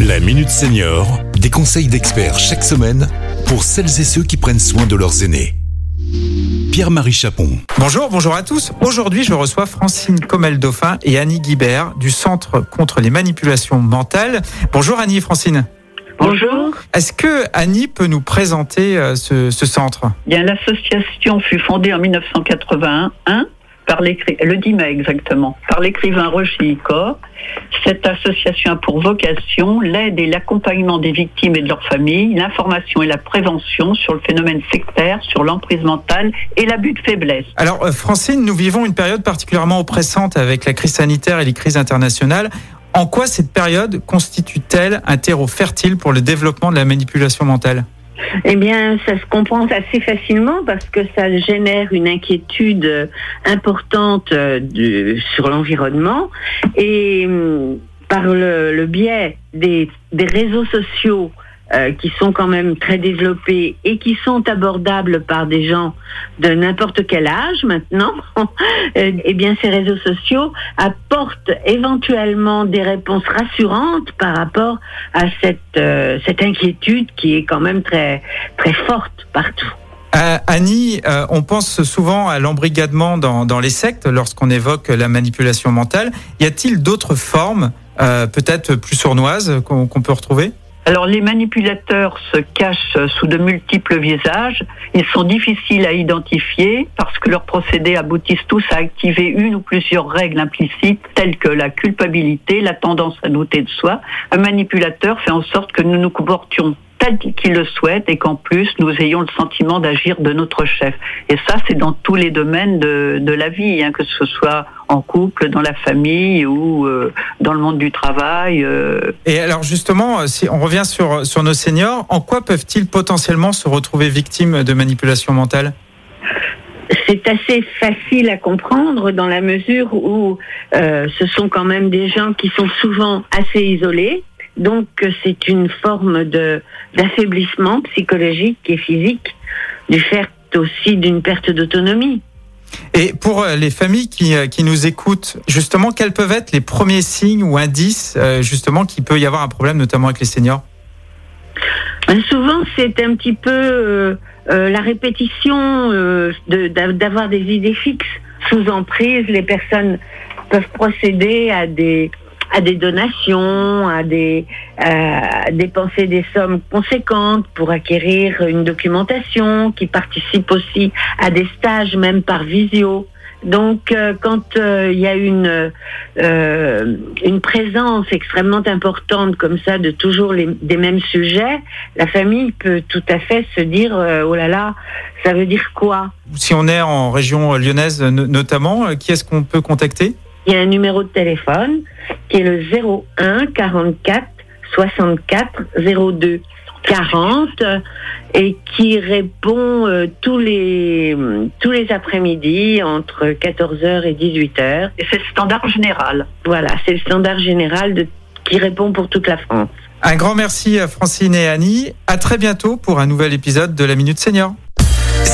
La Minute Senior, des conseils d'experts chaque semaine pour celles et ceux qui prennent soin de leurs aînés. Pierre-Marie Chapon. Bonjour, bonjour à tous. Aujourd'hui, je reçois Francine Comel-Dauphin et Annie Guibert du Centre contre les manipulations mentales. Bonjour Annie et Francine. Bonjour. Est-ce que Annie peut nous présenter euh, ce, ce centre? Bien, l'association fut fondée en 1981 par le 10 mai exactement, par l'écrivain Roger Icor. Cette association a pour vocation l'aide et l'accompagnement des victimes et de leurs familles, l'information et la prévention sur le phénomène sectaire, sur l'emprise mentale et l'abus de faiblesse. Alors euh, Francine, nous vivons une période particulièrement oppressante avec la crise sanitaire et les crises internationales. En quoi cette période constitue-t-elle un terreau fertile pour le développement de la manipulation mentale? Eh bien, ça se comprend assez facilement parce que ça génère une inquiétude importante euh, sur l'environnement et hum, par le, biais des réseaux sociaux euh, qui sont quand même très développés et qui sont abordables par des gens de n'importe quel âge maintenant, eh bien ces réseaux sociaux apportent éventuellement des réponses rassurantes par rapport à cette, euh, cette inquiétude qui est quand même très, très forte partout. Annie, euh, on pense souvent à l'embrigadement dans, dans les sectes lorsqu'on évoque la manipulation mentale. Y a-t-il d'autres formes, peut-être plus sournoises, qu'on peut retrouver? Alors les manipulateurs se cachent sous de multiples visages. Ils sont difficiles à identifier parce que leurs procédés aboutissent tous à activer une ou plusieurs règles implicites telles que la culpabilité, la tendance à douter de soi. Un manipulateur fait en sorte que nous nous comportions tel qu'il le souhaite et qu'en plus nous ayons le sentiment d'agir de notre chef. Et ça, c'est dans tous les domaines de, de la vie, hein, que ce soit en couple, dans la famille ou euh, dans le monde du travail. euh, Et alors justement, euh, si on revient sur, sur nos seniors, en quoi peuvent-ils potentiellement se retrouver victimes de manipulation mentale? C'est assez facile à comprendre dans la mesure où euh, ce sont quand même des gens qui sont souvent assez isolés. Donc c'est une forme de d'affaiblissement psychologique et physique du fait aussi d'une perte d'autonomie. Et pour euh, les familles qui, euh, qui nous écoutent, justement, quels peuvent être les premiers signes ou indices, euh, justement, qu'il peut y avoir un problème, notamment avec les seniors? Ben, souvent, c'est un petit peu euh, euh, la répétition euh, de- d'avoir des idées fixes sous emprise. Les personnes peuvent procéder à des à des donations, à des à dépenser des sommes conséquentes pour acquérir une documentation, qui participent aussi à des stages même par visio. Donc, euh, quand euh, il y a une euh, une présence extrêmement importante comme ça de toujours les, des mêmes sujets, la famille peut tout à fait se dire euh, oh là là, ça veut dire quoi? Si on est en région lyonnaise no- notamment, euh, qui est-ce qu'on peut contacter? Il y a un numéro de téléphone qui est le 01 44 64 02 40 euh, et qui répond euh, tous les tous les après-midi entre 14h et 18h. et c'est le standard général. Voilà, c'est le standard général de, qui répond pour toute la France. Un grand merci à Francine et Annie. À très bientôt pour un nouvel épisode de la Minute Senior.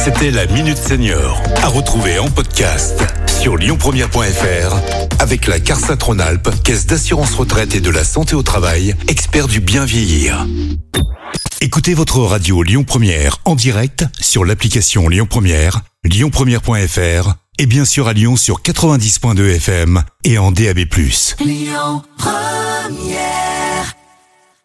C'était la Minute Senior, à retrouver en podcast sur lyonpremière.fr avec la CARSA Tronalp, caisse d'assurance retraite et de la santé au travail, expert du bien vieillir. Écoutez votre radio Lyon Première en direct sur l'application Lyon Première, lyonpremière.fr et bien sûr à Lyon sur 90.2 FM et en DAB+. Lyon Première